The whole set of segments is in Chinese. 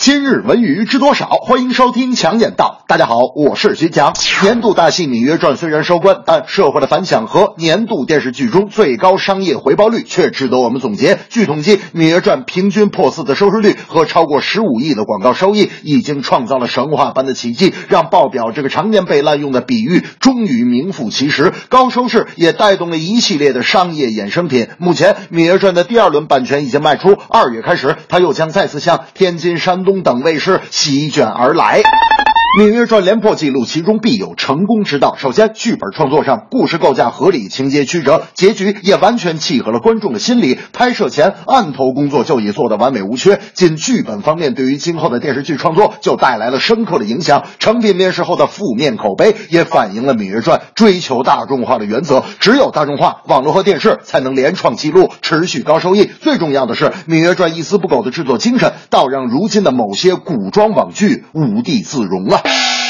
今日文娱知多少？欢迎收听强眼道。大家好，我是徐强。年度大戏《芈月传》虽然收官，但社会的反响和年度电视剧中最高商业回报率却值得我们总结。据统计，《芈月传》平均破四的收视率和超过十五亿的广告收益，已经创造了神话般的奇迹，让爆表这个常年被滥用的比喻终于名副其实。高收视也带动了一系列的商业衍生品。目前，《芈月传》的第二轮版权已经卖出，二月开始，它又将再次向天津、山东中。等卫士席卷而来。《芈月传》连破纪录，其中必有成功之道。首先，剧本创作上，故事构架合理，情节曲折，结局也完全契合了。观众的心理。拍摄前案头工作就已做得完美无缺。仅剧本方面，对于今后的电视剧创作就带来了。深刻的影响。成品面世后的负面口碑也反映了《芈月传》追求大众化的原则。只有大众化，网络和电视才能连创纪录，持续高收益。最重要的是，《芈月传》一丝不苟的制作精神，倒让如今的某些古装网剧无地自容了。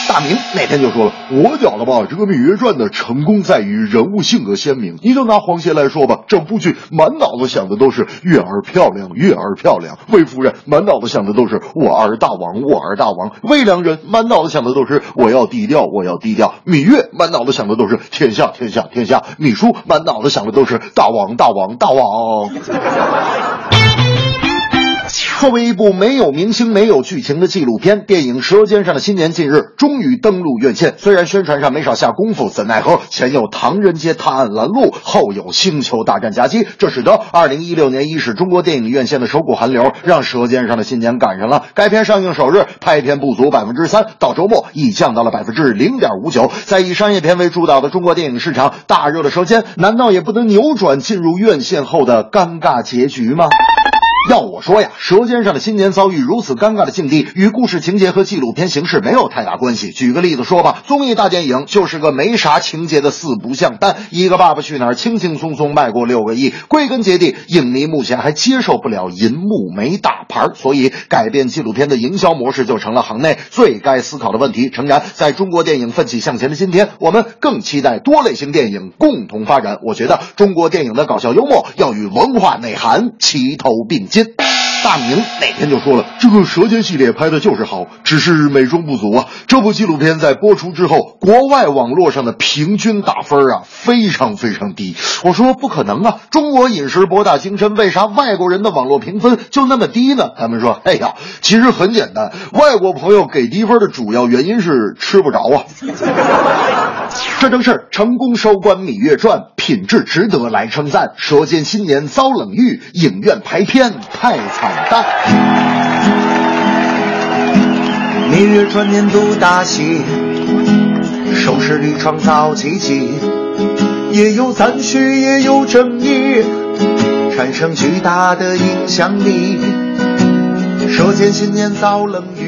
大明那天就说了，我觉得吧，这个《芈月传》的成功在于人物性格鲜明。你就拿黄歇来说吧，整部剧满脑子想的都是月儿漂亮，月儿漂亮。魏夫人满脑子想的都是我儿大王，我儿大王。魏良人满脑子想的都是我要低调，我要低调。芈月满脑子想的都是天下，天下，天下。芈姝满脑子想的都是大王，大王，大王。作为一部没有明星、没有剧情的纪录片，电影《舌尖上的新年》近日终于登陆院线。虽然宣传上没少下功夫，怎奈何前有《唐人街探案》拦路，后有《星球大战》夹击，这使得2016年伊始中国电影院线的首股寒流，让《舌尖上的新年》赶上了。该片上映首日拍片不足百分之三，到周末已降到了百分之零点五九。在以商业片为主导的中国电影市场大热的《舌尖》，难道也不能扭转进入院线后的尴尬结局吗？要我说呀，《舌尖上的新年》遭遇如此尴尬的境地，与故事情节和纪录片形式没有太大关系。举个例子说吧，综艺大电影就是个没啥情节的四不像，但一个《爸爸去哪儿》轻轻松松卖过六个亿。归根结底，影迷目前还接受不了银幕没大牌，所以改变纪录片的营销模式就成了行内最该思考的问题。诚然，在中国电影奋起向前的今天，我们更期待多类型电影共同发展。我觉得中国电影的搞笑幽默要与文化内涵齐头并进。大明哪天就说了，这个《舌尖》系列拍的就是好，只是美中不足啊。这部纪录片在播出之后，国外网络上的平均打分啊非常非常低。我说不可能啊，中国饮食博大精深，为啥外国人的网络评分就那么低呢？他们说，哎呀，其实很简单，外国朋友给低分的主要原因是吃不着啊。这正是成功收官《芈月传》，品质值得来称赞。《舌尖新年》遭冷遇，影院排片太惨淡。《芈月传》年度大戏，收视率创造奇迹，也有赞许，也有争议，产生巨大的影响力。《舌尖新年》遭冷遇。